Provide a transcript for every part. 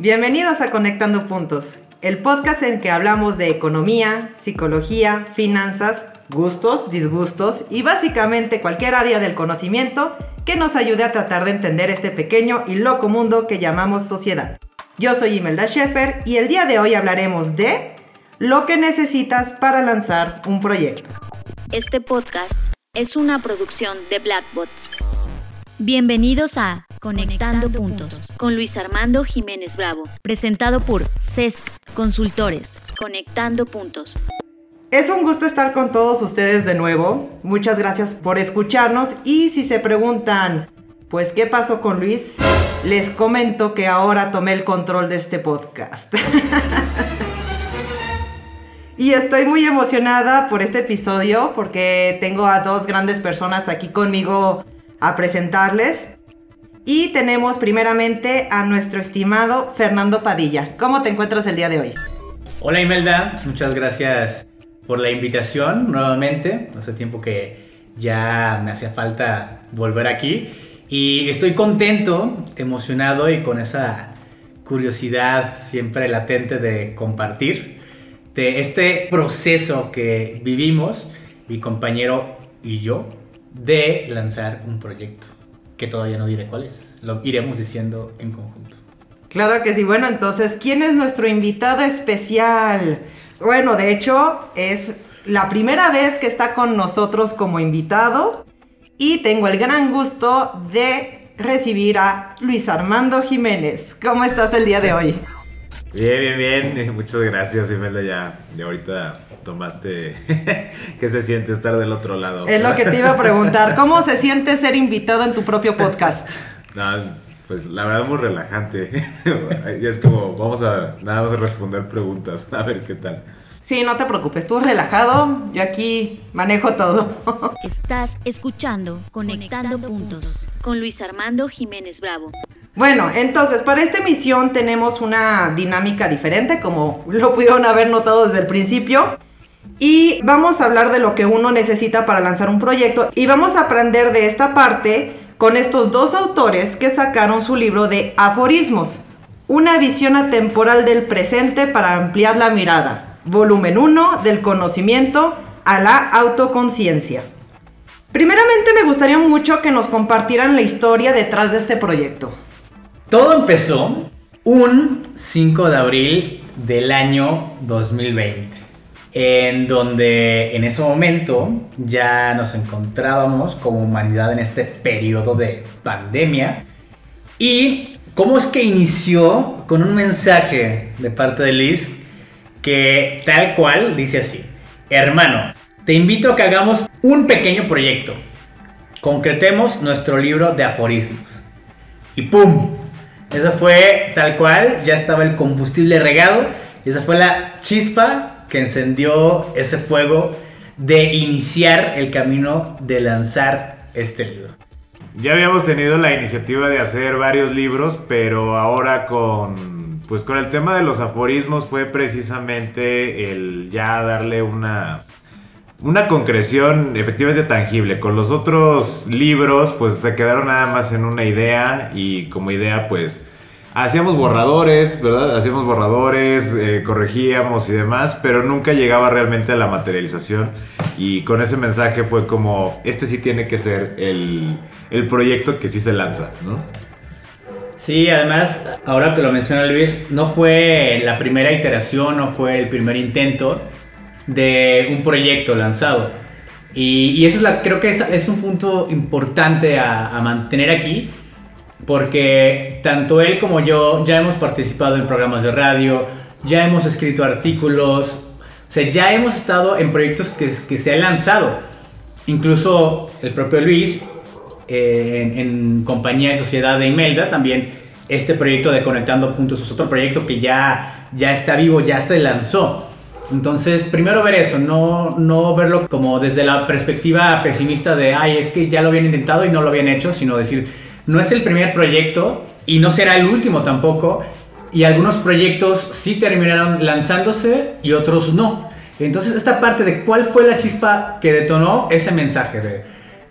Bienvenidos a Conectando Puntos, el podcast en que hablamos de economía, psicología, finanzas, gustos, disgustos y básicamente cualquier área del conocimiento que nos ayude a tratar de entender este pequeño y loco mundo que llamamos sociedad. Yo soy Imelda Schaefer y el día de hoy hablaremos de lo que necesitas para lanzar un proyecto. Este podcast es una producción de Blackbot. Bienvenidos a Conectando, Puntos con Luis Armando Jiménez Bravo, presentado por CESC Consultores. Conectando Puntos. Es un gusto estar con todos ustedes de nuevo. Muchas gracias por escucharnos y si se preguntan, pues, ¿qué pasó con Luis? Les comento que ahora tomé el control de este podcast. y estoy muy emocionada por este episodio porque tengo a dos grandes personas aquí conmigo a presentarles. Y tenemos primeramente a nuestro estimado Fernando Padilla. ¿Cómo te encuentras el día de hoy? Hola Imelda, muchas gracias por la invitación nuevamente. Hace tiempo que ya me hacía falta volver aquí. Y estoy contento, emocionado y con esa curiosidad siempre latente de compartir de este proceso que vivimos, mi compañero y yo, de lanzar un proyecto que todavía no diré cuál es. Lo iremos diciendo en conjunto. Claro que sí. Bueno, entonces, ¿quién es nuestro invitado especial? Bueno, de hecho, es la primera vez que está con nosotros como invitado y tengo el gran gusto de recibir a Luis Armando Jiménez. ¿Cómo estás el día de hoy? Bien, bien, bien. Muchas gracias, Imelda. Ya, ya ahorita tomaste. ¿Qué se siente estar del otro lado? Es lo que te iba a preguntar. ¿Cómo se siente ser invitado en tu propio podcast? No, pues la verdad muy relajante. y es como, vamos a nada más a responder preguntas, a ver qué tal. Sí, no te preocupes, tú relajado, yo aquí manejo todo. Estás escuchando Conectando, Puntos con Luis Armando Jiménez Bravo. Bueno, entonces para esta emisión tenemos una dinámica diferente, como lo pudieron haber notado desde el principio. Y vamos a hablar de lo que uno necesita para lanzar un proyecto. Y vamos a aprender de esta parte con estos dos autores que sacaron su libro de Aforismos. Una visión atemporal del presente para ampliar la mirada. Volumen 1 del conocimiento a la autoconciencia. Primeramente me gustaría mucho que nos compartieran la historia detrás de este proyecto. Todo empezó un 5 de abril del año 2020, en donde en ese momento ya nos encontrábamos como humanidad en este periodo de pandemia. ¿Y cómo es que inició? Con un mensaje de parte de Liz que tal cual dice así, hermano, te invito a que hagamos un pequeño proyecto. Concretemos nuestro libro de aforismos. Y ¡pum! Esa fue tal cual, ya estaba el combustible regado esa fue la chispa que encendió ese fuego de iniciar el camino de lanzar este libro. Ya habíamos tenido la iniciativa de hacer varios libros, pero ahora con pues con el tema de los aforismos fue precisamente el ya darle una una concreción efectivamente tangible. Con los otros libros, pues se quedaron nada más en una idea y como idea, pues hacíamos borradores, ¿verdad? Hacíamos borradores, eh, corregíamos y demás, pero nunca llegaba realmente a la materialización. Y con ese mensaje fue como, este sí tiene que ser el, el proyecto que sí se lanza, ¿no? Sí, además, ahora que lo menciona Luis, no fue la primera iteración, no fue el primer intento de un proyecto lanzado. Y, eso es la, creo que es, un punto importante a, mantener aquí, porque tanto él como yo ya hemos participado en programas de radio, ya hemos escrito artículos, o sea, ya hemos estado en proyectos que, se han lanzado. Incluso el propio Luis, eh, en, compañía de sociedad de Imelda, también este proyecto de Conectando Puntos es otro proyecto que ya, ya está vivo, ya se lanzó. Entonces, primero ver eso, no, no verlo como desde la perspectiva pesimista de, ay, es que ya lo habían intentado y no lo habían hecho, sino decir, no es el primer proyecto y no será el último tampoco. Y algunos proyectos sí terminaron lanzándose y otros no. Entonces, esta parte de cuál fue la chispa que detonó ese mensaje de,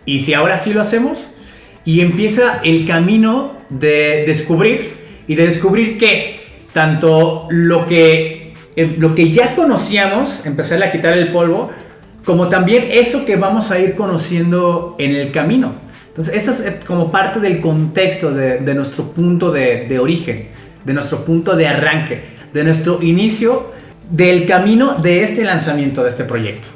¿y si ahora sí lo hacemos? Y empieza el camino de descubrir y de descubrir qué, tanto lo que, eh, lo que ya conocíamos, empezar a quitar el polvo, como también eso que vamos a ir conociendo en el camino. Entonces, eso es eh, como parte del contexto de, de nuestro punto de, de, origen, de nuestro punto de arranque, de nuestro inicio del camino de este lanzamiento de este proyecto.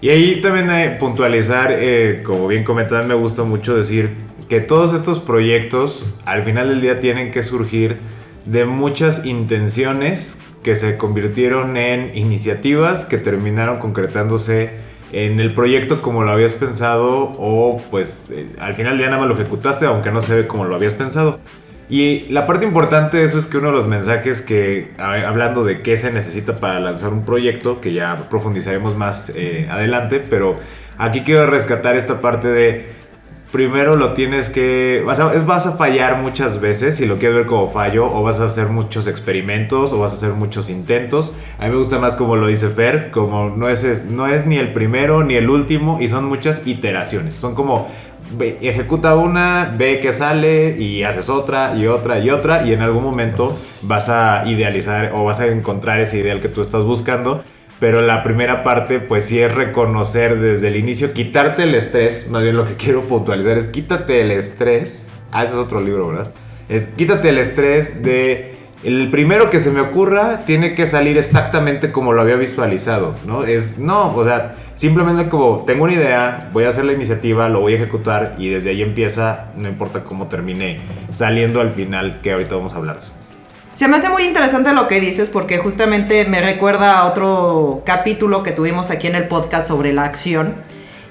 Y ahí también hay puntualizar, eh, como bien comentaban, me gusta mucho decir que todos estos proyectos al final del día tienen que surgir de muchas intenciones que se convirtieron en iniciativas que terminaron concretándose en el proyecto como lo habías pensado o pues eh, al final día nada más lo ejecutaste aunque no se ve como lo habías pensado. Y la parte importante de eso es que uno de los mensajes que, hablando de qué se necesita para lanzar un proyecto, que ya profundizaremos más eh, adelante, pero aquí quiero rescatar esta parte de primero lo tienes que. Vas a, vas a fallar muchas veces si lo quieres ver como fallo, o vas a hacer muchos experimentos, o vas a hacer muchos intentos. A mí me gusta más como lo dice Fer, como no es, no es ni el primero ni el último, y son muchas iteraciones. Son como. ejecuta una, ve que sale y haces otra y otra y otra y en algún momento vas a idealizar o vas a encontrar ese ideal que tú estás buscando pero la primera parte pues sí es reconocer desde el inicio, quitarte el estrés, más bien lo que quiero puntualizar es quítate el estrés, ah, ese es otro libro, ¿verdad? Es quítate el estrés de el primero que se me ocurra tiene que salir exactamente como lo había visualizado, ¿no? Es, no, o sea, simplemente como tengo una idea, voy a hacer la iniciativa, lo voy a ejecutar y desde ahí empieza, no importa cómo termine, saliendo al final, que ahorita vamos a hablar eso. Se me hace muy interesante lo que dices porque justamente me recuerda a otro capítulo que tuvimos aquí en el podcast sobre la acción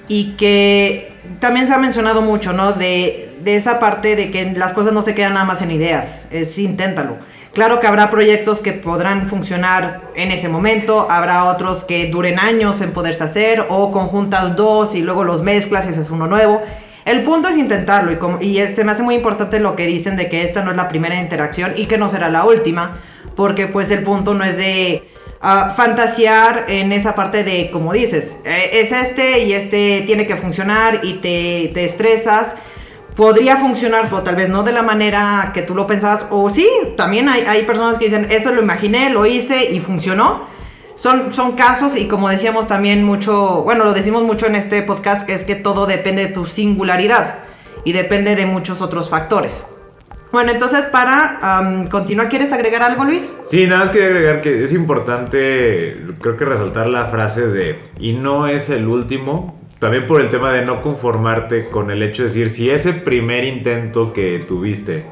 y que también se ha mencionado mucho, ¿no? De, esa parte de que las cosas no se quedan nada más en ideas, es inténtalo. Claro que habrá proyectos que podrán funcionar en ese momento, habrá otros que duren años en poderse hacer o conjuntas dos y luego los mezclas y haces uno nuevo. El punto es intentarlo y, como, y se me hace muy importante lo que dicen de que esta no es la primera interacción y que no será la última, porque pues el punto no es de uh, fantasear en esa parte de, como dices, eh, es este y este tiene que funcionar y te, te estresas. Podría funcionar, pero tal vez no de la manera que tú lo pensabas. O sí, también hay, hay personas que dicen, eso lo imaginé, lo hice y funcionó son, son casos y como decíamos también mucho, bueno, lo decimos mucho en este podcast, es que todo depende de tu singularidad y depende de muchos otros factores. Bueno, entonces para continuar, ¿quieres agregar algo, Luis? Sí, nada más quería agregar que es importante, creo que resaltar la frase de, y no es el último, también por el tema de no conformarte con el hecho de decir, si ese primer intento que tuviste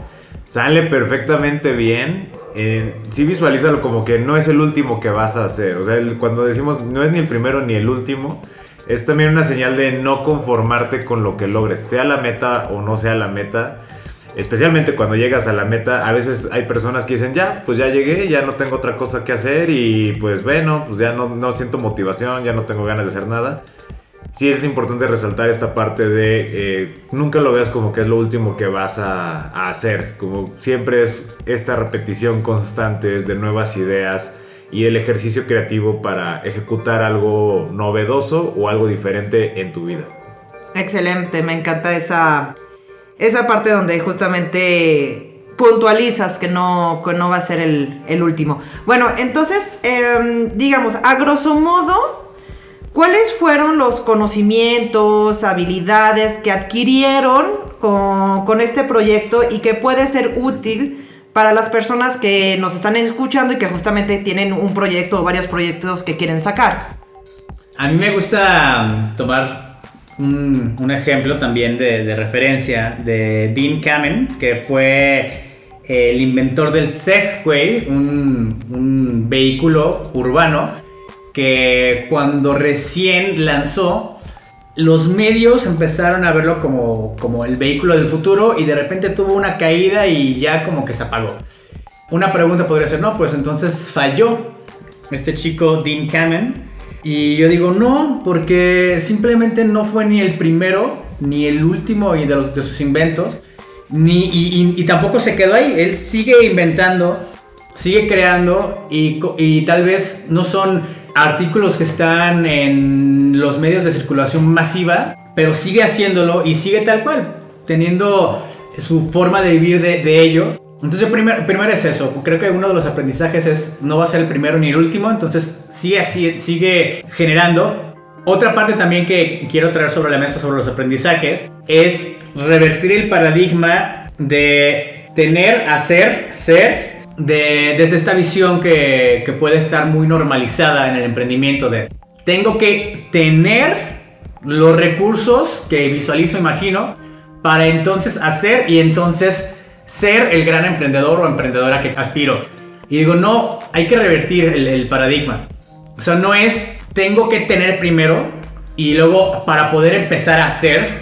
sale perfectamente bien, eh, sí visualízalo como que no es el último que vas a hacer. O sea, cuando decimos no es ni el primero ni el último, es también una señal de no conformarte con lo que logres, sea la meta o no sea la meta. Especialmente cuando llegas a la meta, a veces hay personas que dicen, ya, pues ya llegué, ya no tengo otra cosa que hacer y pues bueno, pues ya no, no siento motivación, ya no tengo ganas de hacer nada sí es importante resaltar esta parte de eh, nunca lo veas como que es lo último que vas a, hacer, como siempre es esta repetición constante de nuevas ideas y el ejercicio creativo para ejecutar algo novedoso o algo diferente en tu vida. Excelente, me encanta esa, esa parte donde justamente puntualizas que no, no va a ser el, último. Bueno, entonces, em, digamos, a grosso modo, ¿Cuáles fueron los conocimientos, habilidades que adquirieron con, este proyecto y que puede ser útil para las personas que nos están escuchando y que justamente tienen un proyecto o varios proyectos que quieren sacar? A mí me gusta tomar un, ejemplo también de, referencia de Dean Kamen, que fue el inventor del Segway, un vehículo urbano que cuando recién lanzó, los medios empezaron a verlo como, como el vehículo del futuro y de repente tuvo una caída y ya como que se apagó. Una pregunta podría ser, no, pues entonces falló este chico Dean Kamen. Y yo digo, no, porque simplemente no fue ni el primero ni el último de, los, de sus inventos. Ni, y, y, tampoco se quedó ahí. Él sigue inventando, sigue creando y, y tal vez no son artículos que están en los medios de circulación masiva, pero sigue haciéndolo y sigue tal cual, teniendo su forma de vivir de, ello. Entonces, primero, primero es eso. Creo que uno de los aprendizajes es no va a ser el primero ni el último. Entonces, sí, así, sigue generando. Otra parte también que quiero traer sobre la mesa sobre los aprendizajes es revertir el paradigma de tener, hacer, ser, de, desde esta visión que, puede estar muy normalizada en el emprendimiento de tengo que tener los recursos que visualizo, imagino, para entonces hacer y entonces ser el gran emprendedor o emprendedora que aspiro. Y digo, no, hay que revertir el, paradigma. O sea, no es tengo que tener primero y luego para poder empezar a hacer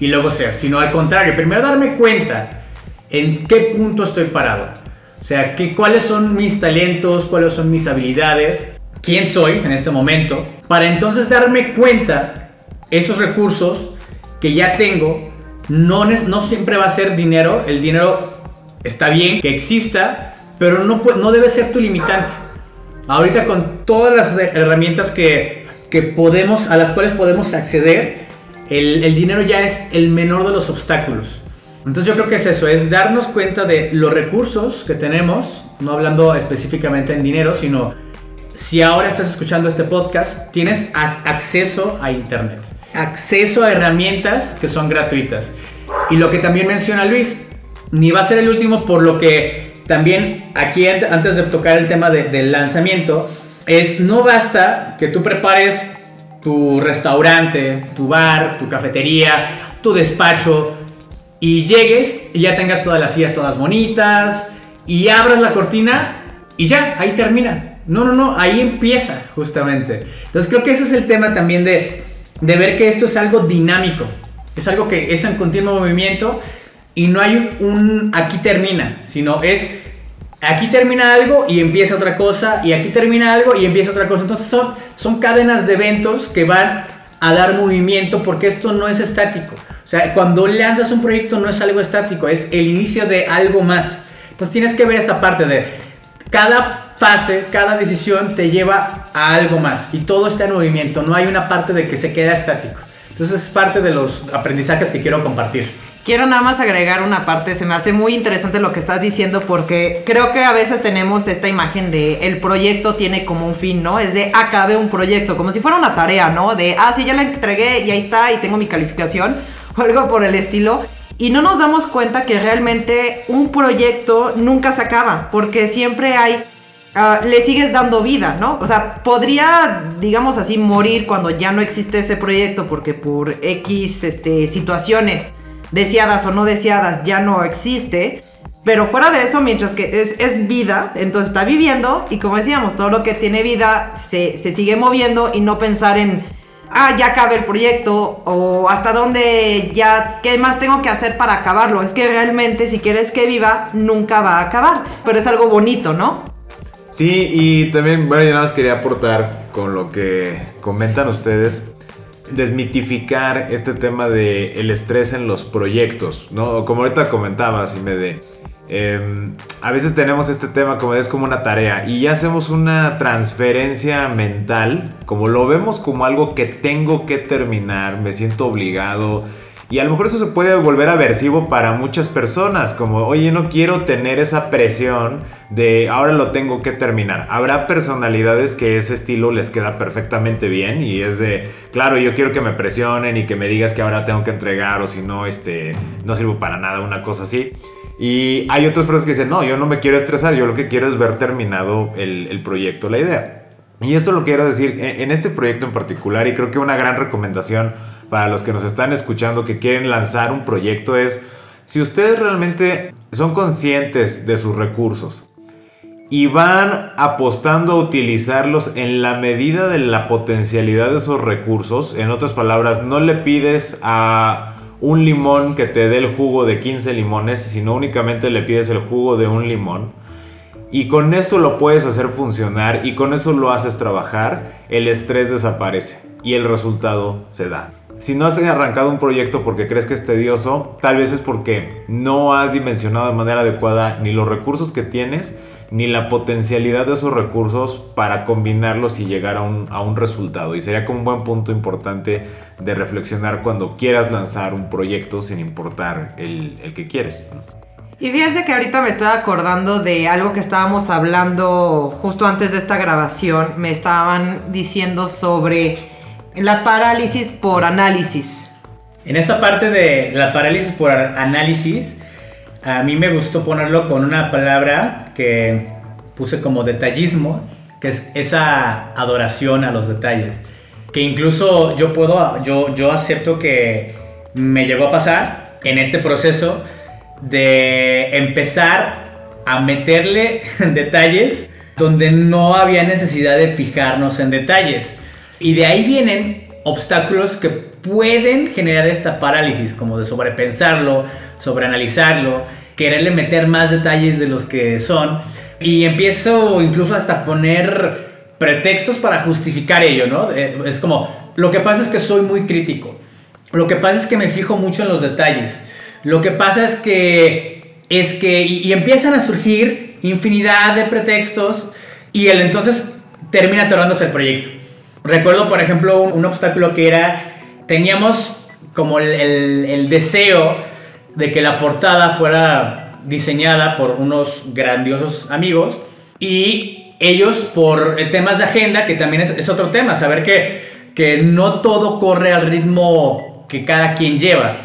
y luego ser, sino al contrario, primero darme cuenta en qué punto estoy parado. O sea, que, cuáles son mis talentos, cuáles son mis habilidades, quién soy en este momento, para entonces darme cuenta esos recursos que ya tengo no, no siempre va a ser dinero. El dinero está bien que exista, pero no, no debe ser tu limitante. Ahorita con todas las herramientas que, que podemos, a las cuales podemos acceder, el, el, dinero ya es el menor de los obstáculos. Entonces yo creo que es eso, es darnos cuenta de los recursos que tenemos, no hablando específicamente en dinero, sino si ahora estás escuchando este podcast, tienes acceso a Internet acceso a herramientas que son gratuitas. Y lo que también menciona Luis, ni va a ser el último, por lo que también aquí antes de tocar el tema del lanzamiento, es no basta que tú prepares tu restaurante, tu bar, tu cafetería, tu despacho y llegues y ya tengas todas las sillas todas bonitas y abras la cortina y ya, ahí termina. No, no, no, ahí empieza justamente. Entonces creo que ese es el tema también de de ver que esto es algo dinámico, es algo que es en continuo movimiento y no hay un aquí termina, sino es aquí termina algo y empieza otra cosa y aquí termina algo y empieza otra cosa. Entonces son, son cadenas de eventos que van a dar movimiento porque esto no es estático. O sea, cuando lanzas un proyecto no es algo estático, es el inicio de algo más. Entonces tienes que ver esta parte de cada fase, cada decisión te lleva a algo más y todo está en movimiento, no hay una parte de que se queda estático. Entonces es parte de los aprendizajes que quiero compartir. Quiero nada más agregar una parte, se me hace muy interesante lo que estás diciendo porque creo que a veces tenemos esta imagen de el proyecto tiene como un fin, ¿no? Es de acabe un proyecto, como si fuera una tarea, ¿no? De, ah, sí, ya la entregué y ahí está y tengo mi calificación o algo por el estilo. Y no nos damos cuenta que realmente un proyecto nunca se acaba porque siempre hay Ah, le sigues dando vida, ¿no? O sea, podría, digamos así, morir cuando ya no existe ese proyecto porque por X este, situaciones deseadas o no deseadas ya no existe. Pero fuera de eso, mientras que es, es vida, entonces está viviendo y como decíamos, todo lo que tiene vida se, se sigue moviendo y no pensar en, ah, ya acabe el proyecto o hasta dónde ya, qué más tengo que hacer para acabarlo. Es que realmente si quieres que viva, nunca va a acabar. Pero es algo bonito, ¿no? Sí, y también, bueno, yo nada más quería aportar con lo que comentan ustedes, desmitificar este tema de el estrés en los proyectos, ¿no? Como ahorita comentabas, y me de... Em, a veces tenemos este tema como es como una tarea y ya hacemos una transferencia mental, como lo vemos como algo que tengo que terminar, me siento obligado, y a lo mejor eso se puede volver aversivo para muchas personas, como, oye, no quiero tener esa presión de ahora lo tengo que terminar. Habrá personalidades que ese estilo les queda perfectamente bien y es de, claro, yo quiero que me presionen y que me digas que ahora tengo que entregar o si no, este, no sirvo para nada, una cosa así. Y hay otras personas que dicen, no, yo no me quiero estresar, yo lo que quiero es ver terminado el, el proyecto, la idea. Y esto lo quiero decir en este proyecto en particular y creo que una gran recomendación para los que nos están escuchando que quieren lanzar un proyecto es, si ustedes realmente son conscientes de sus recursos y van apostando a utilizarlos en la medida de la potencialidad de esos recursos, en otras palabras, no le pides a un limón que te dé el jugo de 15 limones, sino únicamente le pides el jugo de un limón. Y con eso lo puedes hacer funcionar y con eso lo haces trabajar, el estrés desaparece y el resultado se da. Si no has arrancado un proyecto porque crees que es tedioso, tal vez es porque no has dimensionado de manera adecuada ni los recursos que tienes, ni la potencialidad de esos recursos para combinarlos y llegar a un, resultado. Y sería como un buen punto importante de reflexionar cuando quieras lanzar un proyecto sin importar el, el que quieres. Y fíjense que ahorita me estoy acordando de algo que estábamos hablando justo antes de esta grabación. Me estaban diciendo sobre la parálisis por análisis. En esta parte de la parálisis por análisis, a mí me gustó ponerlo con una palabra que puse como detallismo, que es esa adoración a los detalles. Que incluso yo puedo, yo, yo acepto que me llegó a pasar en este proceso de empezar a meterle detalles donde no había necesidad de fijarnos en detalles. Y de ahí vienen obstáculos que pueden generar esta parálisis, como de sobrepensarlo, sobreanalizarlo, quererle meter más detalles de los que son. Y empiezo incluso hasta poner pretextos para justificar ello, ¿no? Es como, lo que pasa es que soy muy crítico. Lo que pasa es que me fijo mucho en los detalles. Lo que pasa es que, es que, y, empiezan a surgir infinidad de pretextos y el entonces termina atorándose el proyecto. Recuerdo, por ejemplo, un, obstáculo que era, teníamos como el, el deseo de que la portada fuera diseñada por unos grandiosos amigos y ellos por temas de agenda, que también es, es otro tema, saber que, que no todo corre al ritmo que cada quien lleva.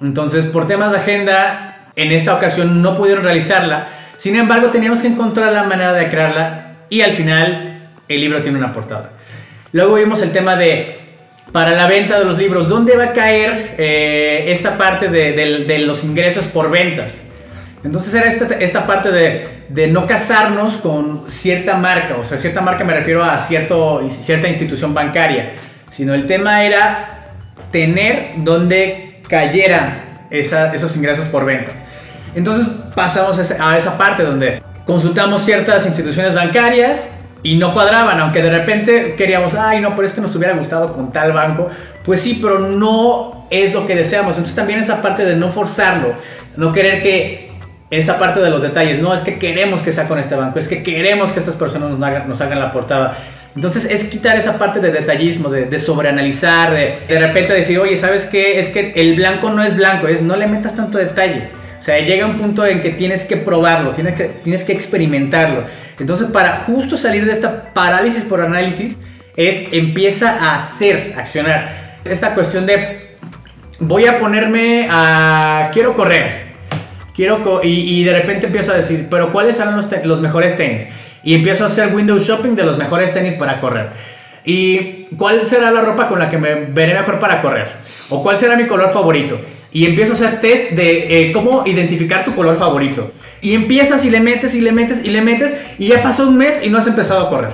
Entonces, por temas de agenda, en esta ocasión no pudieron realizarla. Sin embargo, teníamos que encontrar la manera de crearla y al final el libro tiene una portada. Luego vimos el tema de, para la venta de los libros, ¿dónde va a caer eh, esta parte de, los ingresos por ventas? Entonces era esta, parte de, no casarnos con cierta marca, o sea, cierta marca me refiero a cierta institución bancaria, sino el tema era tener donde cayera esos ingresos por ventas. Entonces pasamos a esa parte donde consultamos ciertas instituciones bancarias y no cuadraban, aunque de repente queríamos, ay no, pero es que nos hubiera gustado con tal banco. Pues sí, pero no es lo que deseamos. Entonces también esa parte de no forzarlo, no querer que esa parte de los detalles, no es que queremos que sea con este banco, es que queremos que estas personas nos hagan, la portada. Entonces es quitar esa parte de detallismo, de, sobreanalizar, de de repente decir, oye, ¿sabes qué? Es que el blanco no es blanco, es no le metas tanto detalle. O sea, llega un punto en que tienes que probarlo, tienes que, tienes que experimentarlo. Entonces, para justo salir de esta parálisis por análisis, es empieza a hacer, accionar. Esta cuestión de voy a ponerme a quiero correr. Quiero y, de repente empiezo a decir, pero ¿cuáles serán los, los mejores tenis? y empiezo a hacer window shopping de los mejores tenis para correr. ¿Y cuál será la ropa con la que me veré mejor para correr? ¿O cuál será mi color favorito? Y empiezo a hacer test de eh, cómo identificar tu color favorito. Y empiezas y le metes y le metes y le metes y ya pasó un mes y no has empezado a correr.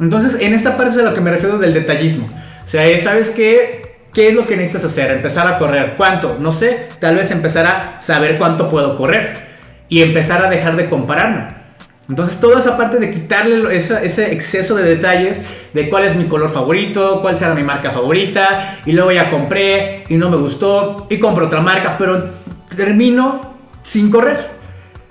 Entonces, en esta parte es a lo que me refiero del detallismo. O sea, ¿sabes qué? ¿Qué es lo que necesitas hacer? Empezar a correr. ¿Cuánto? No sé. Tal vez empezar a saber cuánto puedo correr. Y empezar a dejar de compararme. Entonces toda esa parte de quitarle ese, exceso de detalles de cuál es mi color favorito, cuál será mi marca favorita, y luego ya compré y no me gustó y compro otra marca, pero termino sin correr.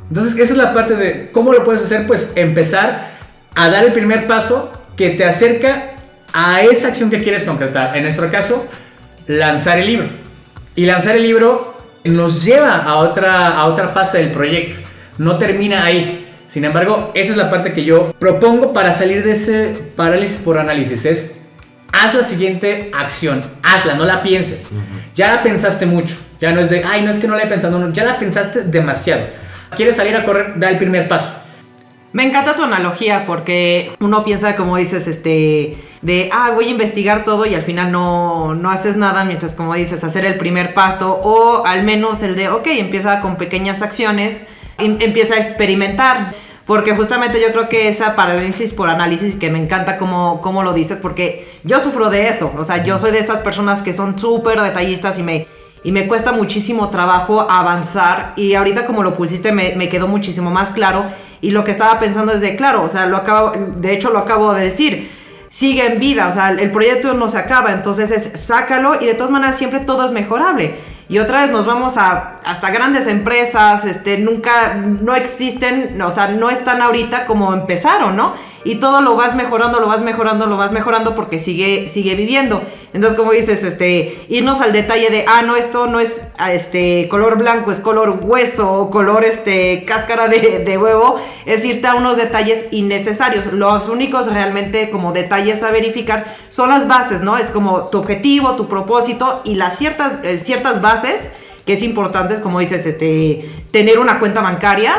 Entonces esa es la parte de cómo lo puedes hacer, pues empezar a dar el primer paso que te acerca a esa acción que quieres concretar. En nuestro caso, lanzar el libro. Y lanzar el libro nos lleva a otra, a otra fase del proyecto. No termina ahí sin embargo, esa es la parte que yo propongo para salir de ese parálisis por análisis. Es, haz la siguiente acción, hazla, no la pienses. Ya la pensaste mucho. Ya no es de, ay, no es que no la he pensado, no, ya la pensaste demasiado. ¿Quieres salir a correr? Da el primer paso. Me encanta tu analogía porque uno piensa, como dices, este, de, ah, voy a investigar todo y al final no, no haces nada, mientras, como dices, hacer el primer paso o al menos el de, ok, empieza con pequeñas acciones empieza a experimentar. Porque justamente yo creo que esa parálisis por análisis, que me encanta como, como lo dices, porque yo sufro de eso. O sea, yo soy de estas personas que son súper detallistas y me, y me cuesta muchísimo trabajo avanzar. Y ahorita como lo pusiste me, me, quedó muchísimo más claro. Y lo que estaba pensando es de, claro, o sea, lo acabo, de hecho lo acabo de decir. Sigue en vida, o sea, el proyecto no se acaba, entonces es sácalo y de todas maneras siempre todo es mejorable. Y otra vez nos vamos a hasta grandes empresas, este, nunca, no existen, o sea, no están ahorita como empezaron, ¿no? Y todo lo vas mejorando, lo vas mejorando, lo vas mejorando porque sigue, sigue viviendo. Entonces, como dices, este, irnos al detalle de, ah, no, esto no es ah, este color blanco, es color hueso o color este cáscara de, de huevo, es irte a unos detalles innecesarios. Los únicos realmente como detalles a verificar son las bases, ¿no? Es como tu objetivo, tu propósito y las ciertas, eh, ciertas bases que es importante, como dices, este, tener una cuenta bancaria.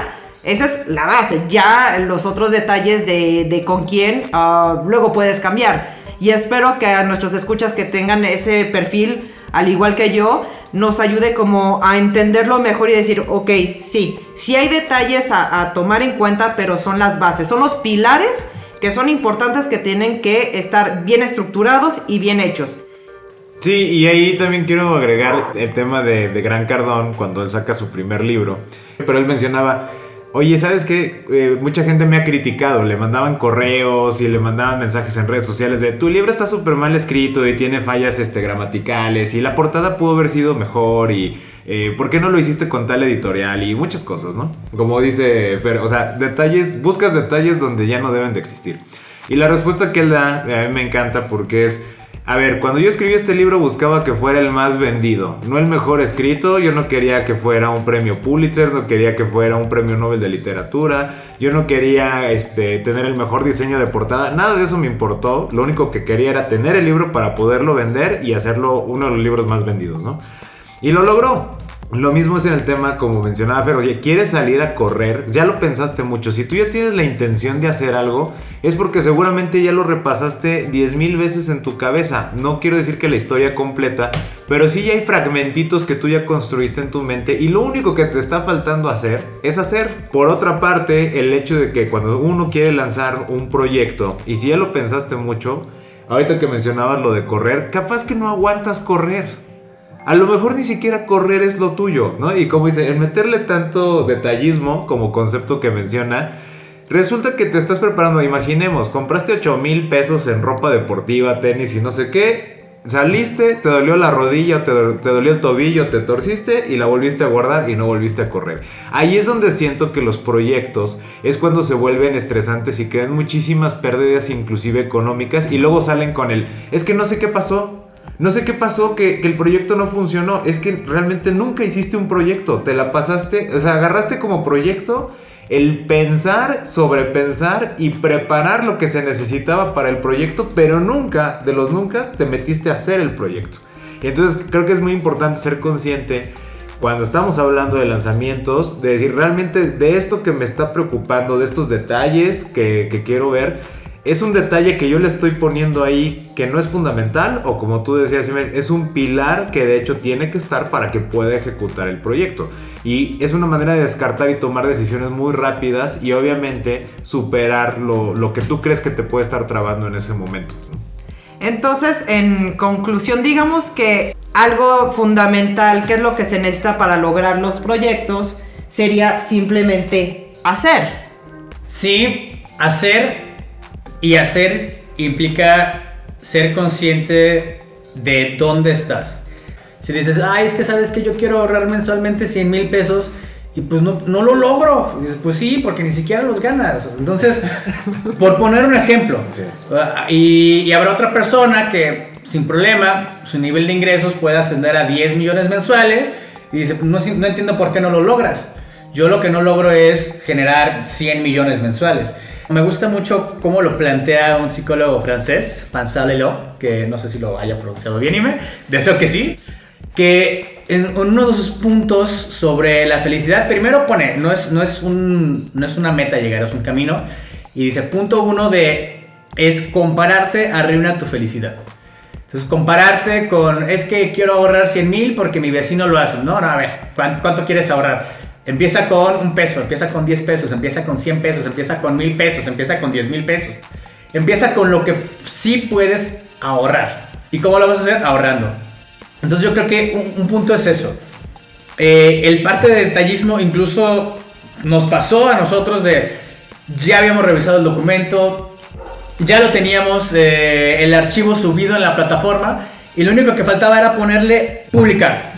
Esa es la base. Ya los otros detalles de, de con quién, ah, luego puedes cambiar y espero que a nuestros escuchas que tengan ese perfil, al igual que yo, nos ayude como a entenderlo mejor y decir, ok, sí, sí hay detalles a, tomar en cuenta, pero son las bases, son los pilares que son importantes que tienen que estar bien estructurados y bien hechos. Sí, y ahí también quiero agregar el tema de, de Gran Cardón cuando él saca su primer libro. Pero él mencionaba, Oye, ¿sabes qué? Eh, mucha gente me ha criticado, le mandaban correos y le mandaban mensajes en redes sociales de tu libro está súper mal escrito y tiene fallas este, gramaticales y la portada pudo haber sido mejor y eh, ¿por qué no lo hiciste con tal editorial? Y muchas cosas, ¿no? Como dice Fer, o sea, detalles, buscas detalles donde ya no deben de existir. Y la respuesta que él da, a mí me encanta porque es a ver, cuando yo escribí este libro buscaba que fuera el más vendido, no el mejor escrito, yo no quería que fuera un premio Pulitzer, no quería que fuera un premio Nobel de literatura, yo no quería este, tener el mejor diseño de portada, nada de eso me importó, lo único que quería era tener el libro para poderlo vender y hacerlo uno de los libros más vendidos, ¿no? Y lo logró. Lo mismo es en el tema, como mencionaba Fer, oye, quieres salir a correr, ya lo pensaste mucho. Si tú ya tienes la intención de hacer algo, es porque seguramente ya lo repasaste 10.000 veces en tu cabeza. No quiero decir que la historia completa, pero sí ya hay fragmentitos que tú ya construiste en tu mente y lo único que te está faltando hacer es hacer. Por otra parte, el hecho de que cuando uno quiere lanzar un proyecto y si ya lo pensaste mucho, ahorita que mencionabas lo de correr, capaz que no aguantas correr a lo mejor ni siquiera correr es lo tuyo, ¿no? Y como dice, el meterle tanto detallismo como concepto que menciona, resulta que te estás preparando, imaginemos, compraste 8 mil pesos en ropa deportiva, tenis y no sé qué, saliste, te dolió la rodilla, te, dolió el tobillo, te torciste y la volviste a guardar y no volviste a correr. Ahí es donde siento que los proyectos es cuando se vuelven estresantes y crean muchísimas pérdidas inclusive económicas y luego salen con el, es que no sé qué pasó, no sé qué pasó, que, el proyecto no funcionó. Es que realmente nunca hiciste un proyecto. Te la pasaste, o sea, agarraste como proyecto el pensar, sobrepensar y preparar lo que se necesitaba para el proyecto, pero nunca, de los nunca, te metiste a hacer el proyecto. Entonces creo que es muy importante ser consciente cuando estamos hablando de lanzamientos, de decir realmente de esto que me está preocupando, de estos detalles que quiero ver, es un detalle que yo le estoy poniendo ahí que no es fundamental o como tú decías, es un pilar que de hecho tiene que estar para que pueda ejecutar el proyecto. Y es una manera de descartar y tomar decisiones muy rápidas y obviamente superar lo, que tú crees que te puede estar trabando en ese momento. Entonces, en conclusión, digamos que algo fundamental, que es lo que se necesita para lograr los proyectos, sería simplemente hacer. Sí, hacer y hacer implica ser consciente de dónde estás. Si dices, ay, es que sabes que yo quiero ahorrar mensualmente 100 mil pesos y pues no, no lo logro. Y dices, pues sí, porque ni siquiera los ganas. Entonces, por poner un ejemplo, ah, y, y, habrá otra persona que sin problema su nivel de ingresos puede ascender a 10 millones mensuales y dice, no, no entiendo por qué no lo logras. Yo lo que no logro es generar 100 millones mensuales. Me gusta mucho cómo lo plantea un psicólogo francés, Vincent Lelot, que no sé si lo haya pronunciado bien, y me deseo que sí, que en uno de sus puntos sobre la felicidad, primero pone, no es, no es, un, no es una meta llegar, es un camino, y dice, punto uno de, es compararte arruina tu felicidad. Entonces, compararte con, es que quiero ahorrar 100 mil porque mi vecino lo hace. No, no, a ver, ¿cuánto quieres ahorrar? Empieza con un peso, empieza con 10 pesos, empieza con 100 pesos, empieza con 1000 pesos, empieza con 10 mil pesos. Empieza con lo que sí puedes ahorrar. ¿Y cómo lo vas a hacer? Ahorrando. Entonces yo creo que un, punto es eso. Eh, el parte de detallismo incluso nos pasó a nosotros de, ya habíamos revisado el documento, ya lo teníamos eh, el archivo subido en la plataforma y lo único que faltaba era ponerle publicar.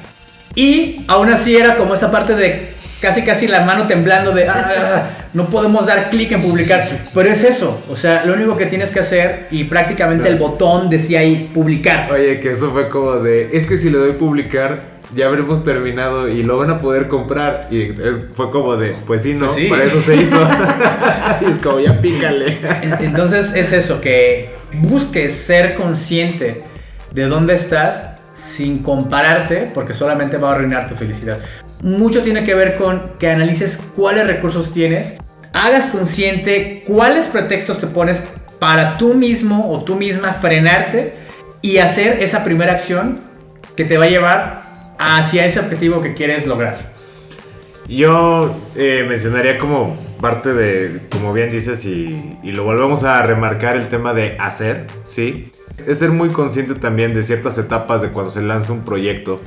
Y aún así era como esa parte de casi casi la mano temblando de ah, no podemos dar clic en publicar. Pero es eso, o sea, lo único que tienes que hacer y prácticamente el botón decía ahí publicar. Oye, que eso fue como de, es que si le doy publicar ya habremos terminado y lo van a poder comprar. Y fue como de, pues sí, no, pues para eso se hizo. y es como, ya pícale. Entonces es eso, que busques ser consciente de dónde estás sin compararte, porque solamente va a arruinar tu felicidad. Mucho tiene que ver con que analices cuáles recursos tienes, hagas consciente cuáles pretextos te pones para tú mismo o tú misma frenarte y hacer esa primera acción que te va a llevar hacia ese objetivo que quieres lograr. Yo eh, mencionaría como parte de, como bien dices, y, y, lo volvemos a remarcar, el tema de hacer, ¿sí? Es ser muy consciente también de ciertas etapas de cuando se lanza un proyecto.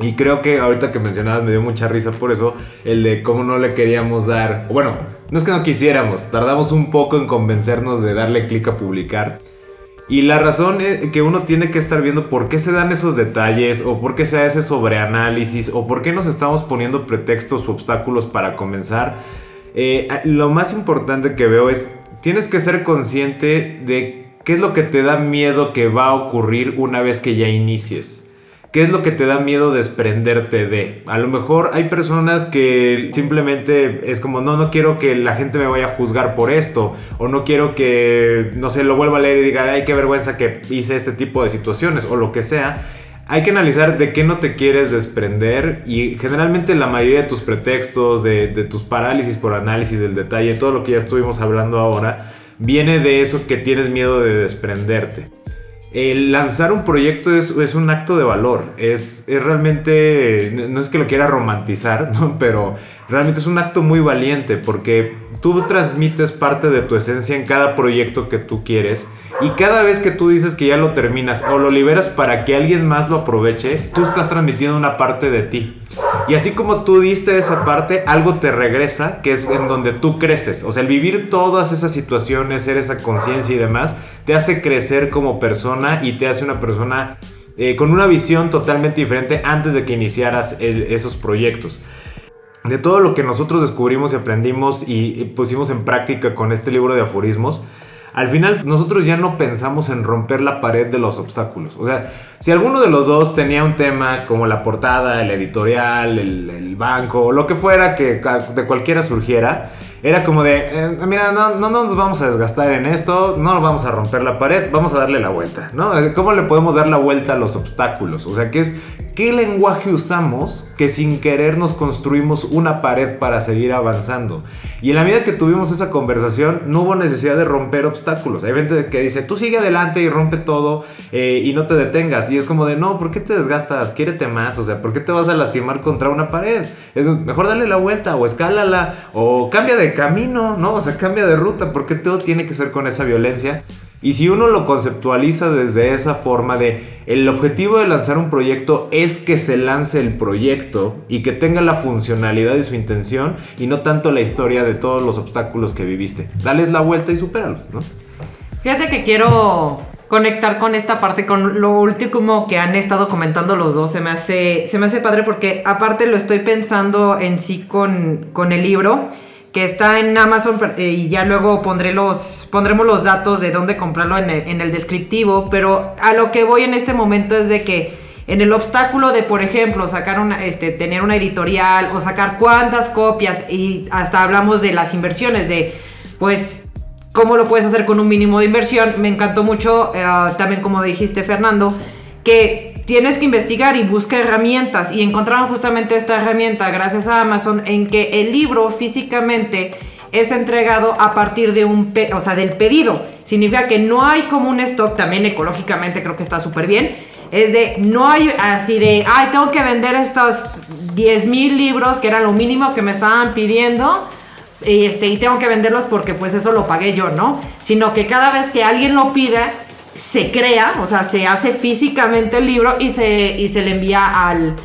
Y creo que ahorita que mencionabas me dio mucha risa por eso, el de cómo no le queríamos dar, bueno, no es que no quisiéramos, tardamos un poco en convencernos de darle clic a publicar. Y la razón es que uno tiene que estar viendo por qué se dan esos detalles o por qué se hace sobreanálisis o por qué nos estamos poniendo pretextos o obstáculos para comenzar. Eh, lo más importante que veo es, tienes que ser consciente de qué es lo que te da miedo que va a ocurrir una vez que ya inicies. ¿Qué es lo que te da miedo desprenderte de? A lo mejor hay personas que simplemente es como, no, no quiero que la gente me vaya a juzgar por esto. O no quiero que, no sé, lo vuelva a leer y diga, ay, qué vergüenza que hice este tipo de situaciones o lo que sea. Hay que analizar de qué no te quieres desprender y generalmente la mayoría de tus pretextos, de, de tus parálisis por análisis del detalle, todo lo que ya estuvimos hablando ahora, viene de eso que tienes miedo de desprenderte. El lanzar un proyecto es, es un acto de valor, es, es, realmente, no es que lo quiera romantizar, ¿no? pero realmente es un acto muy valiente porque tú transmites parte de tu esencia en cada proyecto que tú quieres y cada vez que tú dices que ya lo terminas o lo liberas para que alguien más lo aproveche, tú estás transmitiendo una parte de ti. Y así como tú diste esa parte, algo te regresa, que es en donde tú creces. O sea, el vivir todas esas situaciones, ser esa conciencia y demás, te hace crecer como persona y te hace una persona eh, con una visión totalmente diferente antes de que iniciaras esos proyectos de todo lo que nosotros descubrimos y aprendimos y pusimos en práctica con este libro de aforismos, al final nosotros ya no pensamos en romper la pared de los obstáculos. O sea, si alguno de los dos tenía un tema como la portada, el editorial, el, banco, o lo que fuera que de cualquiera surgiera, era como de, eh, mira, no, no, nos vamos a desgastar en esto, no vamos a romper la pared, vamos a darle la vuelta, ¿no? ¿Cómo le podemos dar la vuelta a los obstáculos? O sea, ¿qué es, qué lenguaje usamos que sin querer nos construimos una pared para seguir avanzando? Y en la medida que tuvimos esa conversación, no hubo necesidad de romper obstáculos. Hay gente que dice, tú sigue adelante y rompe todo eh, y no te detengas. Y es como de, no, ¿por qué te desgastas? Quiérete más, o sea, ¿por qué te vas a lastimar contra una pared? Es mejor darle la vuelta o escálala o cambia de camino, ¿no? O sea, cambia de ruta, porque todo tiene que ser con esa violencia. Y si uno lo conceptualiza desde esa forma de el objetivo de lanzar un proyecto es que se lance el proyecto y que tenga la funcionalidad y su intención y no tanto la historia de todos los obstáculos que viviste. Dales la vuelta y supéralos, ¿no? Fíjate que quiero conectar con esta parte, con lo último que han estado comentando los dos. Se me hace, se me hace padre porque aparte lo estoy pensando en sí con, con el libro que está en Amazon eh, y ya luego pondré los, pondremos los datos de dónde comprarlo en el, descriptivo, pero a lo que voy en este momento es de que en el obstáculo de, por ejemplo, sacar una, este, tener una editorial o sacar cuántas copias y hasta hablamos de las inversiones, de pues cómo lo puedes hacer con un mínimo de inversión. Me encantó mucho, eh, también como dijiste Fernando, que tienes que investigar y buscar herramientas y encontraron justamente esta herramienta gracias a Amazon en que el libro físicamente es entregado a partir de un, o sea, del pedido. Significa que no hay como un stock, también ecológicamente creo que está súper bien. Es de, no hay así de, ay, tengo que vender estos 10 mil libros, que era lo mínimo que me estaban pidiendo, este, y tengo que venderlos porque pues eso lo pagué yo, ¿no? Sino que cada vez que alguien lo pida, se crea, o sea, se hace físicamente el libro y se, y se le envía al,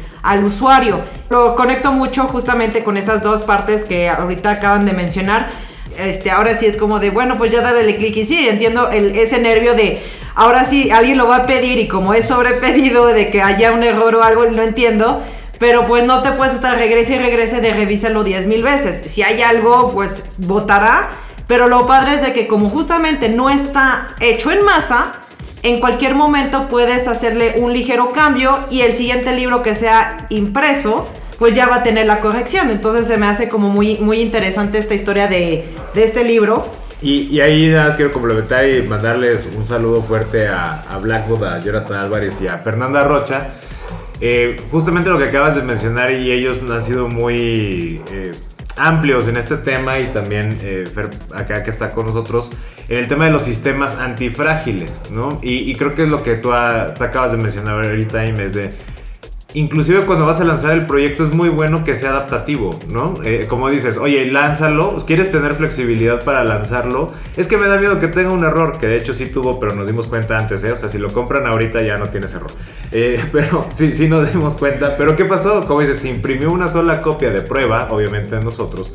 usuario. Lo conecto mucho justamente con esas dos partes que ahorita acaban de mencionar. Este, ahora sí es como de, bueno, pues ya dale clic y sí, entiendo ese nervio de, ahora sí, alguien lo va a pedir y como es sobrepedido de que haya un error o algo, lo entiendo, pero pues no te puedes estar regrese y regrese de revísalo 10 mil veces. Si hay algo, pues votará. Pero lo padre es de que como justamente no está hecho en masa, en cualquier momento puedes hacerle un ligero cambio y el siguiente libro que sea impreso, pues ya va a tener la corrección. Entonces se me hace como muy, muy interesante esta historia de, de este libro. Y, ahí nada más quiero complementar y mandarles un saludo fuerte a, a Blackwood, a Jonathan Álvarez y a Fernanda Rocha. Eh, justamente lo que acabas de mencionar y ellos han sido muy eh, amplios en este tema y también eh, acá que está con nosotros en el tema de los sistemas antifrágiles, ¿no? Y, creo que es lo que tú, acabas de mencionar ahorita, Inés, de inclusive cuando vas a lanzar el proyecto es muy bueno que sea adaptativo, ¿no? Eh, como dices, oye, lánzalo, quieres tener flexibilidad para lanzarlo. Es que me da miedo que tenga un error, que de hecho sí tuvo, pero nos dimos cuenta antes, ¿eh? O sea, si lo compran ahorita ya no tienes error. Eh, pero sí, sí nos dimos cuenta. Pero ¿qué pasó? Como dices, se imprimió una sola copia de prueba, obviamente nosotros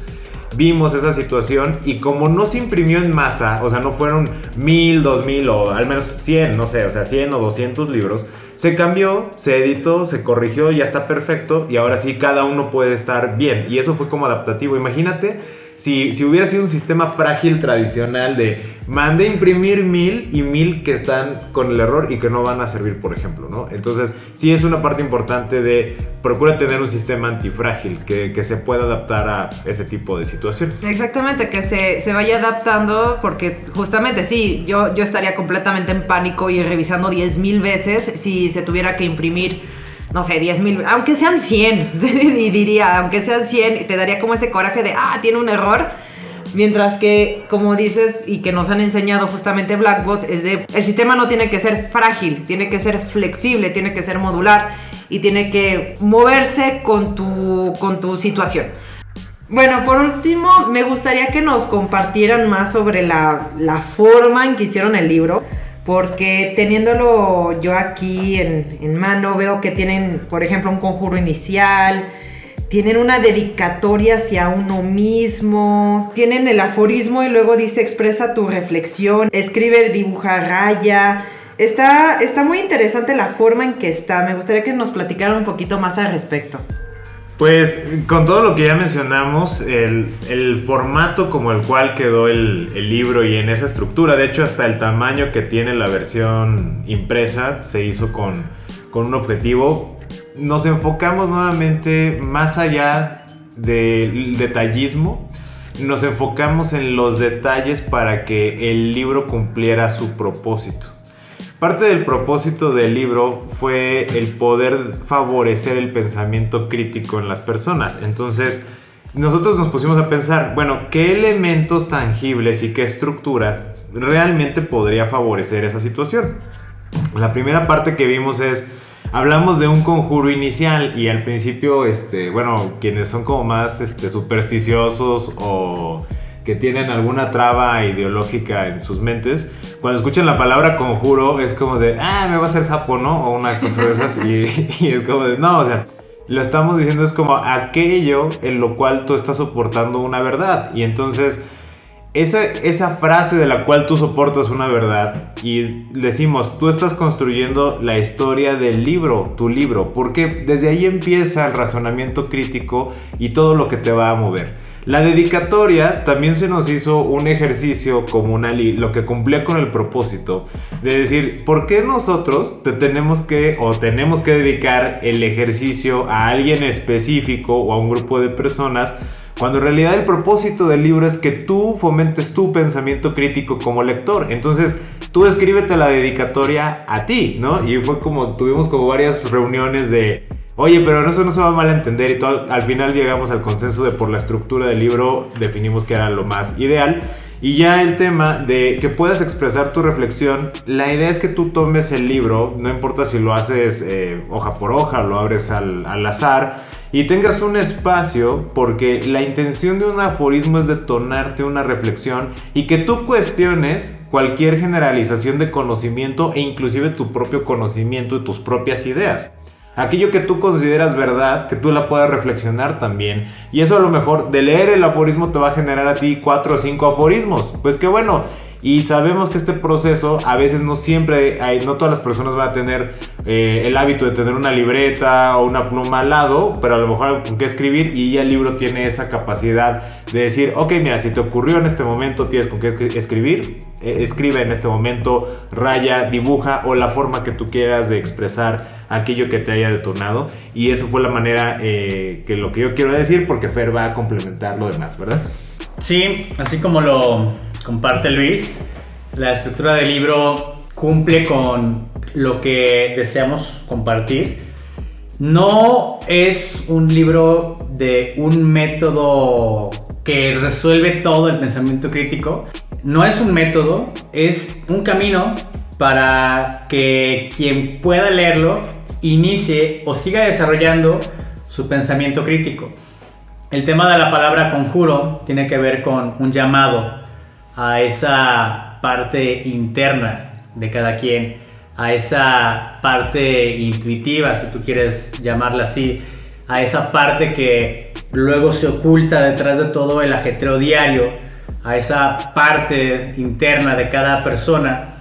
vimos esa situación y como no se imprimió en masa, o sea, no fueron mil, dos mil o al menos 100, no sé, o sea, 100 o 200 libros, se cambió, se editó, se corrigió, ya está perfecto y ahora sí cada uno puede estar bien. Y eso fue como adaptativo. Imagínate si, si hubiera sido un sistema frágil tradicional de mande imprimir mil y mil que están con el error y que no van a servir, por ejemplo, ¿no? Entonces, sí es una parte importante de procura tener un sistema antifrágil que, que se pueda adaptar a ese tipo de situaciones. Exactamente, que se, se, vaya adaptando porque justamente sí, yo, yo estaría completamente en pánico y revisando 10 mil veces si se tuviera que imprimir no sé, 10 mil, aunque sean 100, y diría, aunque sean 100, te daría como ese coraje de, ah, tiene un error. Mientras que, como dices, y que nos han enseñado justamente Blackbot, es de, el sistema no tiene que ser frágil, tiene que ser flexible, tiene que ser modular y tiene que moverse con tu, con tu situación. Bueno, por último, me gustaría que nos compartieran más sobre la, la forma en que hicieron el libro porque teniéndolo yo aquí en, mano veo que tienen, por ejemplo, un conjuro inicial, tienen una dedicatoria hacia uno mismo, tienen el aforismo y luego dice expresa tu reflexión, escribe, dibuja, raya. Está, está muy interesante la forma en que está, me gustaría que nos platicaran un poquito más al respecto. Pues con todo lo que ya mencionamos, el, formato como el cual quedó el, libro y en esa estructura, de hecho hasta el tamaño que tiene la versión impresa se hizo con, con un objetivo. Nos enfocamos nuevamente más allá del detallismo, nos enfocamos en los detalles para que el libro cumpliera su propósito. Parte del propósito del libro fue el poder favorecer el pensamiento crítico en las personas. Entonces, nosotros nos pusimos a pensar, bueno, ¿qué elementos tangibles y qué estructura realmente podría favorecer esa situación? La primera parte que vimos es, hablamos de un conjuro inicial y al principio, este, bueno, quienes son como más este, supersticiosos o que tienen alguna traba ideológica en sus mentes, cuando escuchan la palabra conjuro es como de, ah, me va a hacer sapo, ¿no? O una cosa de esas y, es como de, no, o sea, lo estamos diciendo es como aquello en lo cual tú estás soportando una verdad. Y entonces, esa, esa frase de la cual tú soportas una verdad y decimos, tú estás construyendo la historia del libro, tu libro, porque desde ahí empieza el razonamiento crítico y todo lo que te va a mover. La dedicatoria también se nos hizo un ejercicio como una lo que cumplía con el propósito de decir, ¿por qué nosotros te tenemos que o tenemos que dedicar el ejercicio a alguien específico o a un grupo de personas? Cuando en realidad el propósito del libro es que tú fomentes tu pensamiento crítico como lector. Entonces, tú escríbete la dedicatoria a ti, ¿no? Y fue como, tuvimos como varias reuniones de Oye, pero eso no se va a malentender y todo, al final llegamos al consenso de por la estructura del libro definimos que era lo más ideal. Y ya el tema de que puedas expresar tu reflexión, la idea es que tú tomes el libro, no importa si lo haces eh, hoja por hoja, lo abres al, al azar, y tengas un espacio porque la intención de un aforismo es detonarte una reflexión y que tú cuestiones cualquier generalización de conocimiento e inclusive tu propio conocimiento y tus propias ideas aquello que tú consideras verdad, que tú la puedas reflexionar también. Y eso a lo mejor de leer el aforismo te va a generar a ti cuatro o cinco aforismos. Pues qué bueno. Y sabemos que este proceso a veces no siempre hay, no todas las personas van a tener eh, el hábito de tener una libreta o una pluma al lado, pero a lo mejor con qué escribir y ya el libro tiene esa capacidad de decir, ok, mira, si te ocurrió en este momento, tienes con qué escribir, eh, escribe en este momento, raya, dibuja o la forma que tú quieras de expresar aquello que te haya detonado. Y eso fue la manera eh, que lo que yo quiero decir, porque Fer va a complementar lo demás, ¿verdad? Sí, así como lo comparte Luis, la estructura del libro cumple con lo que deseamos compartir. No es un libro de un método que resuelve todo el pensamiento crítico. No es un método, es un camino para que quien pueda leerlo inicie o siga desarrollando su pensamiento crítico. El tema de la palabra conjuro tiene que ver con un llamado a esa parte interna de cada quien a esa parte intuitiva, si tú quieres llamarla así, a esa parte que luego se oculta detrás de todo el ajetreo diario, a esa parte interna de cada persona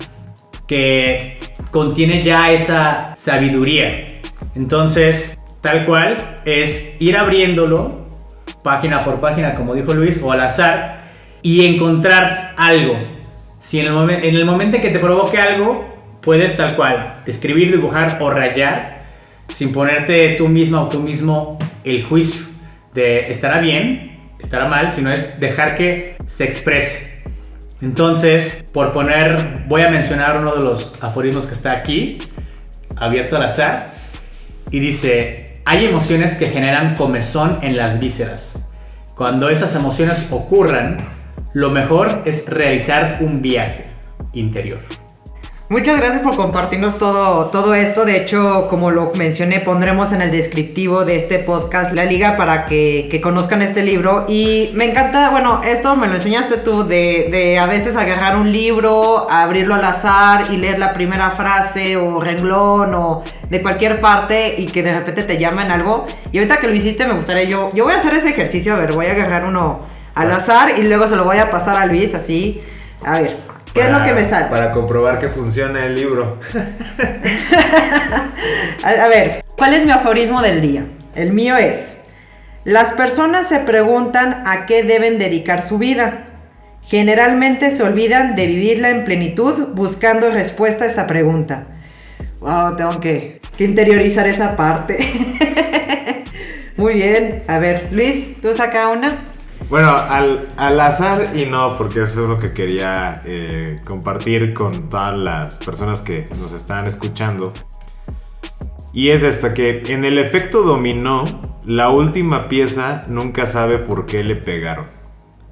que contiene ya esa sabiduría. Entonces, tal cual, es ir abriéndolo página por página, como dijo Luis, o al azar, y encontrar algo. Si en el, en el momento que te provoque algo, puedes tal cual escribir, dibujar o rayar sin ponerte tú misma o tú mismo el juicio de estará bien, estará mal, sino es dejar que se exprese. Entonces, por poner, voy a mencionar uno de los aforismos que está aquí, abierto al azar, y dice, hay emociones que generan comezón en las vísceras. Cuando esas emociones ocurran, lo mejor es realizar un viaje interior. Muchas gracias por compartirnos todo, todo esto. De hecho, como lo mencioné, pondremos en el descriptivo de este podcast la liga para que, conozcan este libro. Y me encanta, bueno, esto me lo enseñaste tú, de, de, a veces agarrar un libro, abrirlo al azar y leer la primera frase o renglón o de cualquier parte y que de repente te llamen algo. Y ahorita que lo hiciste, me gustaría yo, yo voy a hacer ese ejercicio, a ver, voy a agarrar uno al azar y luego se lo voy a pasar a Luis así. A ver, ¿Qué es lo que me sale? Para comprobar que funciona el libro. a, ver, ¿cuál es mi aforismo del día? El mío es, las personas se preguntan a qué deben dedicar su vida. Generalmente se olvidan de vivirla en plenitud buscando respuesta a esa pregunta. Wow, tengo que, que interiorizar esa parte. Muy bien. A ver, Luis, ¿tú saca una? Bueno, al, azar y no, porque eso es lo que quería eh, compartir con todas las personas que nos están escuchando. Y es esta, que en el efecto dominó, la última pieza nunca sabe por qué le pegaron.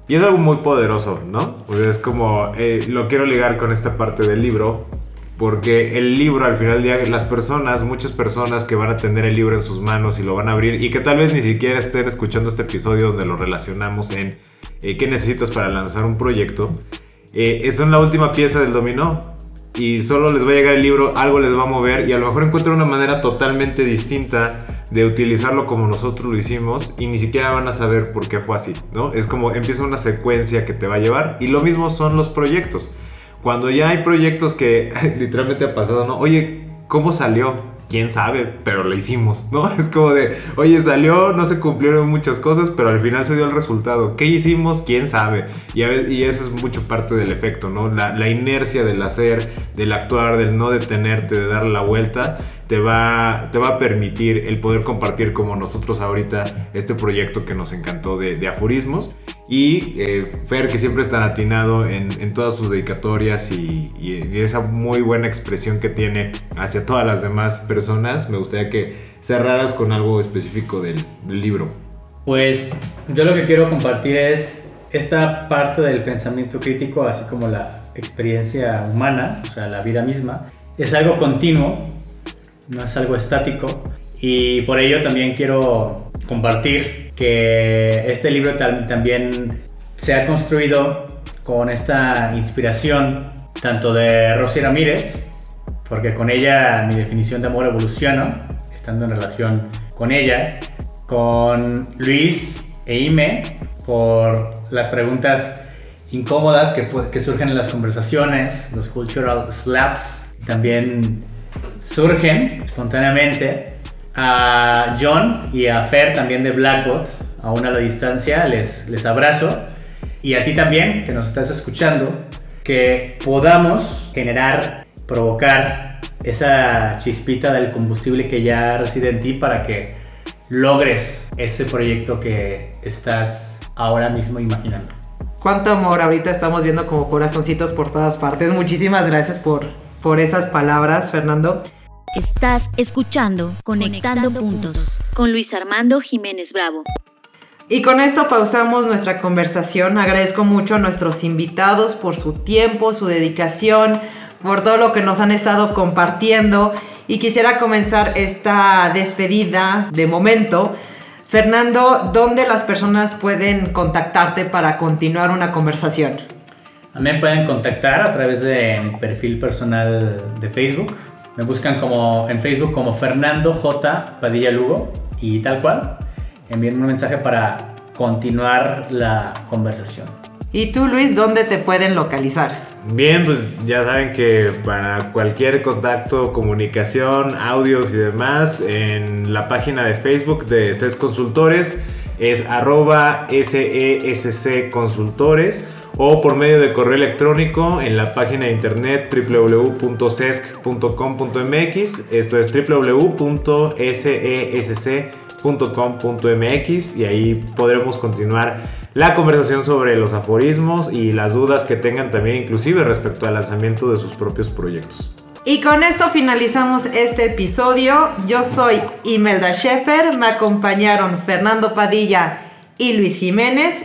Y es algo muy poderoso, ¿no? Pues es como, eh, lo quiero ligar con esta parte del libro, porque el libro al final del día, las personas, muchas personas que van a tener el libro en sus manos y lo van a abrir y que tal vez ni siquiera estén escuchando este episodio donde lo relacionamos en eh, qué necesitas para lanzar un proyecto, eh, son la última pieza del dominó y solo les va a llegar el libro, algo les va a mover y a lo mejor encuentran una manera totalmente distinta de utilizarlo como nosotros lo hicimos y ni siquiera van a saber por qué fue así, ¿no? Es como empieza una secuencia que te va a llevar y lo mismo son los proyectos. Cuando ya hay proyectos que literalmente ha pasado, ¿no? Oye, ¿cómo salió? quién sabe, pero lo hicimos, ¿no? Es como de, oye, salió, no se cumplieron muchas cosas, pero al final se dio el resultado. ¿Qué hicimos? ¿Quién sabe? Y, y eso es mucho parte del efecto, ¿no? La, la, inercia del hacer, del actuar, del no detenerte, de dar la vuelta, te va, te va a permitir el poder compartir como nosotros ahorita este proyecto que nos encantó de, de aforismos. Y eh, Fer, que siempre es tan atinado en, todas sus dedicatorias y, esa muy buena expresión que tiene hacia todas las demás personas, me gustaría que cerraras con algo específico del, del libro. Pues yo lo que quiero compartir es esta parte del pensamiento crítico, así como la experiencia humana, o sea, la vida misma, es algo continuo, no es algo estático. Y por ello también quiero compartir que este libro también se ha construido con esta inspiración tanto de Rosy Ramírez, porque con ella mi definición de amor evoluciona, estando en relación con ella, con Luis e Ime, por las preguntas incómodas que, que surgen en las conversaciones, los cultural slaps, también surgen espontáneamente. A John y a Fer también de Blackbot, aún a la distancia, les, les abrazo. Y a ti también, que nos estás escuchando, que podamos generar, provocar esa chispita del combustible que ya reside en ti para que logres ese proyecto que estás ahora mismo imaginando. Cuánto amor, ahorita estamos viendo como corazoncitos por todas partes. Muchísimas gracias por, por esas palabras, Fernando. Estás escuchando Conectando, Puntos con Luis Armando Jiménez Bravo. Y con esto pausamos nuestra conversación. Agradezco mucho a nuestros invitados por su tiempo, su dedicación, por todo lo que nos han estado compartiendo. Y quisiera comenzar esta despedida de momento. Fernando, ¿dónde las personas pueden contactarte para continuar una conversación? Me pueden contactar a través de mi perfil personal de Facebook. Me buscan como en Facebook como Fernando J. Padilla Lugo y tal cual. Envíenme un mensaje para continuar la conversación. ¿Y tú, Luis, dónde te pueden localizar? Bien, pues ya saben que para cualquier contacto, comunicación, audios y demás, en la página de Facebook de CES Consultores es arroba SESC Consultores o por medio de correo electrónico en la página de internet www.sesc.com.mx. Esto es www.sesc.com.mx y ahí podremos continuar la conversación sobre los aforismos y las dudas que tengan también inclusive respecto al lanzamiento de sus propios proyectos. Y con esto finalizamos este episodio. Yo soy Imelda Schaefer, me acompañaron Fernando Padilla y Luis Jiménez